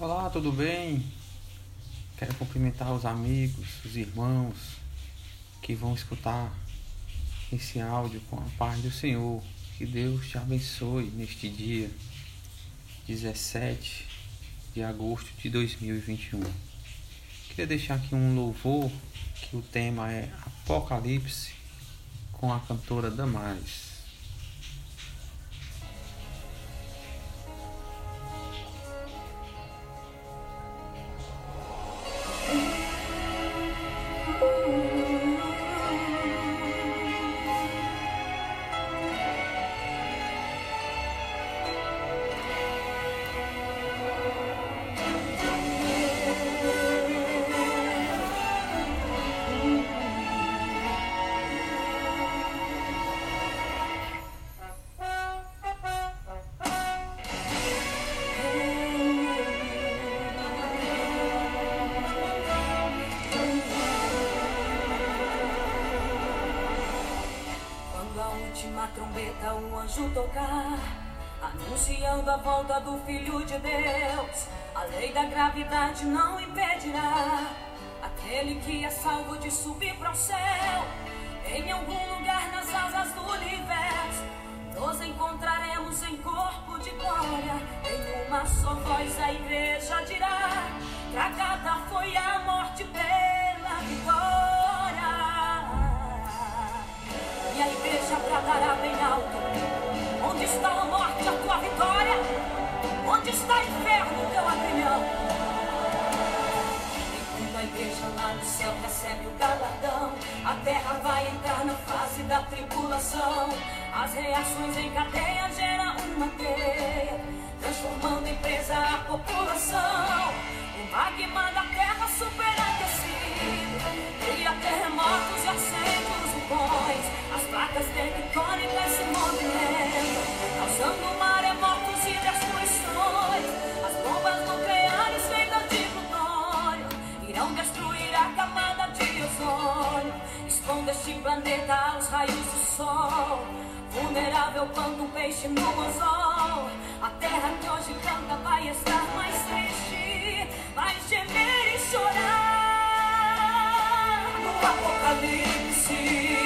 Olá, tudo bem? Quero cumprimentar os amigos, os irmãos que vão escutar esse áudio com a paz do Senhor. Que Deus te abençoe neste dia 17 de agosto de 2021. Queria deixar aqui um louvor que o tema é Apocalipse com a cantora Damares. Trombeta um anjo tocar, anunciando a volta do Filho de Deus. A lei da gravidade não impedirá aquele que é salvo de subir para o céu. Em algum lugar nas asas do universo, nos encontraremos em corpo de glória. Em uma só voz a igreja dirá: Tragada foi a morte pela vitória e a igreja alto. Onde está a morte, a tua vitória? Onde está o inferno, o teu aguilhão? Enquanto a igreja lá no céu recebe o galardão, a terra vai entrar na fase da tribulação. As reações em cadeia geram uma teia, transformando em presa a população. O magma da terra planeta aos raios do sol. Vulnerável quanto um peixe no anzol. A terra que hoje canta vai estar mais triste, vai gemer e chorar no. Apocalipse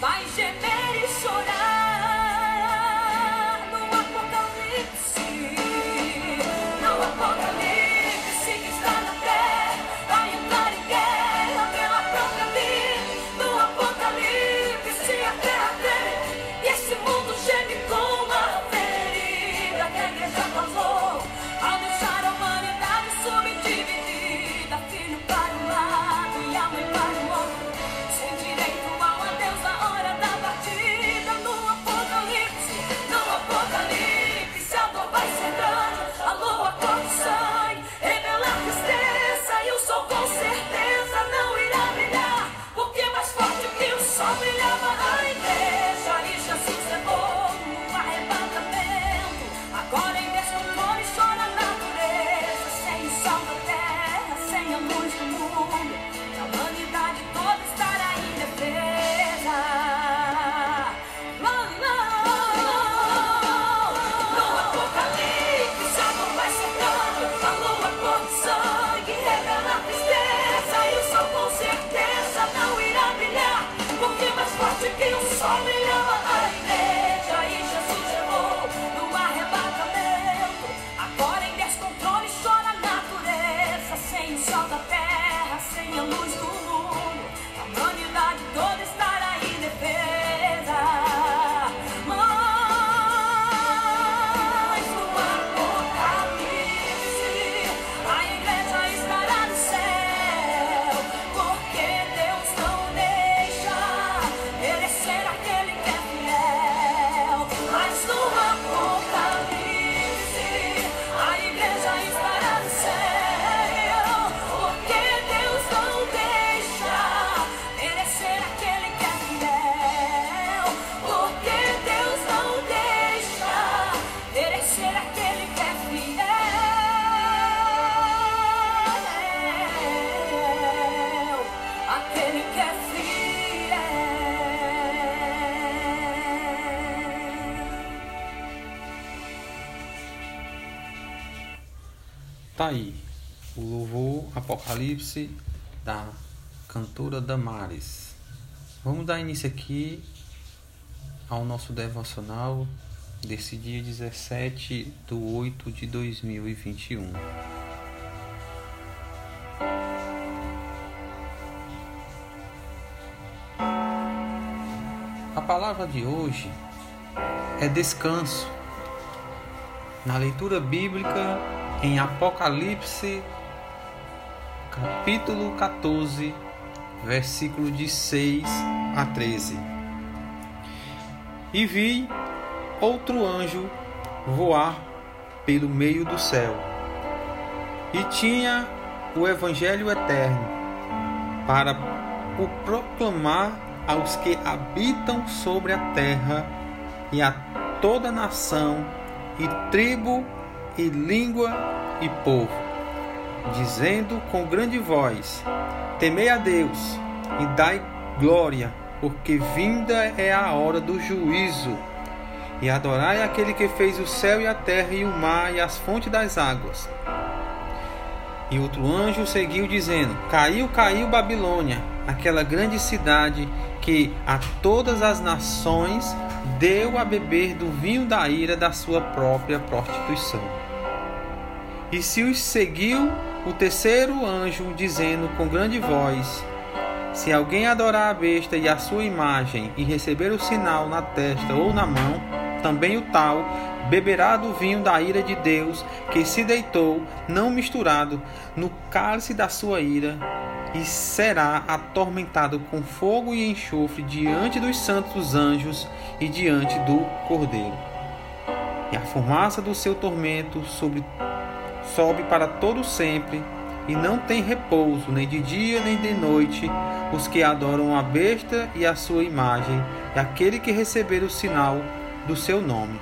vai gemer Tá aí. O louvor Apocalipse da cantora Damares. Vamos dar início aqui ao nosso devocional desse dia 17 de 8 de 2021. A palavra de hoje é descanso. Na leitura bíblica em Apocalipse, capítulo 14, versículo de 6 a 13. E vi outro anjo voar pelo meio do céu, e tinha o Evangelho eterno para o proclamar aos que habitam sobre a terra e a toda nação e tribo e língua e povo, dizendo com grande voz: Temei a Deus e dai glória, porque vinda é a hora do juízo. E adorai aquele que fez o céu e a terra e o mar e as fontes das águas. E outro anjo seguiu dizendo: Caiu, caiu Babilônia, aquela grande cidade que a todas as nações deu a beber do vinho da ira da sua própria prostituição. E se os seguiu o terceiro anjo, dizendo com grande voz: Se alguém adorar a besta e a sua imagem, e receber o sinal na testa ou na mão, também o tal beberá do vinho da ira de Deus, que se deitou, não misturado, no cálice da sua ira, e será atormentado com fogo e enxofre diante dos santos anjos e diante do Cordeiro. E a fumaça do seu tormento sobre, sobe para todo sempre, e não tem repouso, nem de dia nem de noite, os que adoram a besta e a sua imagem, e aquele que receber o sinal do seu nome.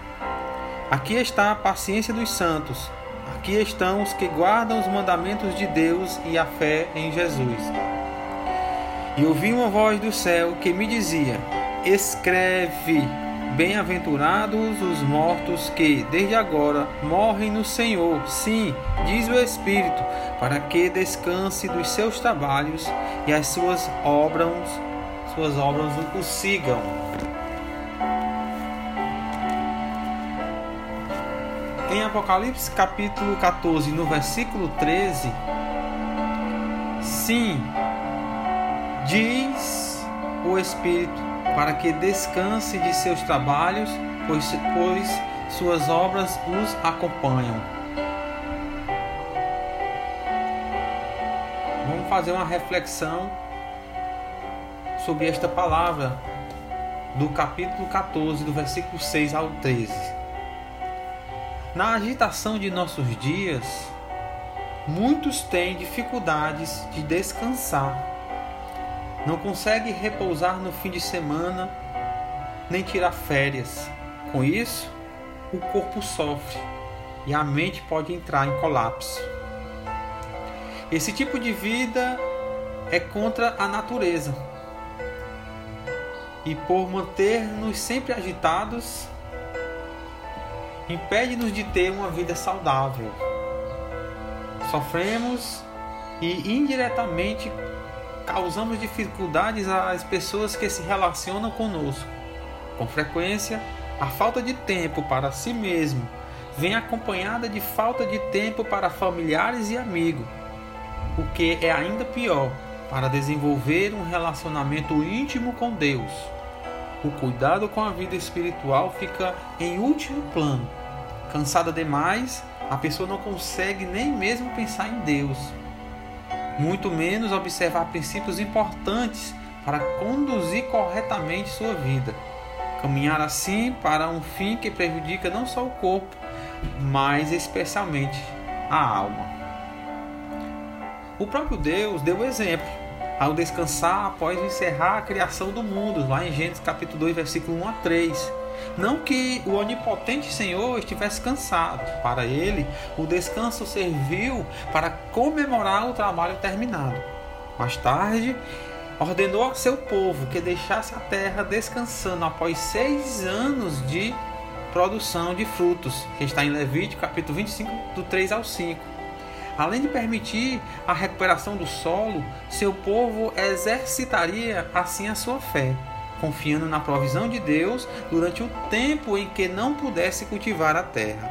Aqui está a paciência dos santos. Aqui estão os que guardam os mandamentos de Deus e a fé em Jesus. E ouvi uma voz do céu que me dizia: Escreve, bem-aventurados os mortos que, desde agora, morrem no Senhor. Sim, diz o Espírito, para que descanse dos seus trabalhos e as suas obras, suas obras o sigam. Em Apocalipse capítulo 14, no versículo 13, sim, diz o Espírito para que descanse de seus trabalhos, pois, pois suas obras os acompanham. Vamos fazer uma reflexão sobre esta palavra do capítulo 14, do versículo 6 ao 13. Na agitação de nossos dias, muitos têm dificuldades de descansar. Não conseguem repousar no fim de semana, nem tirar férias. Com isso, o corpo sofre e a mente pode entrar em colapso. Esse tipo de vida é contra a natureza. E por manter-nos sempre agitados, impede-nos de ter uma vida saudável. Sofremos e indiretamente causamos dificuldades às pessoas que se relacionam conosco. Com frequência, a falta de tempo para si mesmo vem acompanhada de falta de tempo para familiares e amigos, o que é ainda pior para desenvolver um relacionamento íntimo com Deus. O cuidado com a vida espiritual fica em último plano. Cansada demais, a pessoa não consegue nem mesmo pensar em Deus, muito menos observar princípios importantes para conduzir corretamente sua vida. Caminhar assim para um fim que prejudica não só o corpo, mas especialmente a alma. O próprio Deus deu exemplo ao descansar após encerrar a criação do mundo, lá em Gênesis capítulo 2, versículo 1 a 3. Não que o onipotente Senhor estivesse cansado. Para ele, o descanso serviu para comemorar o trabalho terminado. Mais tarde, ordenou ao seu povo que deixasse a terra descansando após seis anos de produção de frutos, que está em Levítico capítulo 25, do 3 ao 5. Além de permitir a recuperação do solo, seu povo exercitaria assim a sua fé, confiando na provisão de Deus durante o tempo em que não pudesse cultivar a terra.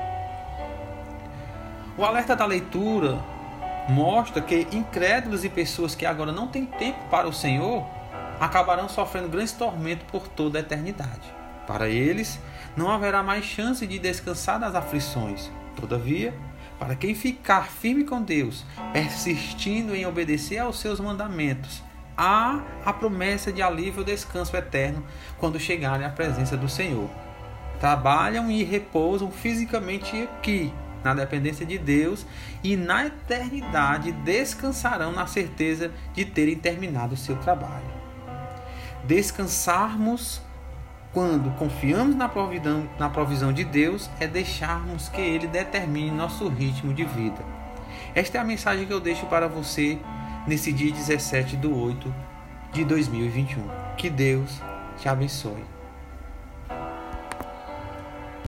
O alerta da leitura mostra que incrédulos e pessoas que agora não têm tempo para o Senhor acabarão sofrendo grandes tormentos por toda a eternidade. Para eles, não haverá mais chance de descansar das aflições. Todavia, para quem ficar firme com Deus, persistindo em obedecer aos seus mandamentos, há a promessa de alívio e descanso eterno quando chegarem à presença do Senhor. Trabalham e repousam fisicamente aqui, na dependência de Deus, e na eternidade descansarão na certeza de terem terminado o seu trabalho. Descansarmos quando confiamos na provisão, na provisão de Deus é deixarmos que Ele determine nosso ritmo de vida. Esta é a mensagem que eu deixo para você nesse dia 17 de 8 de 2021. Que Deus te abençoe.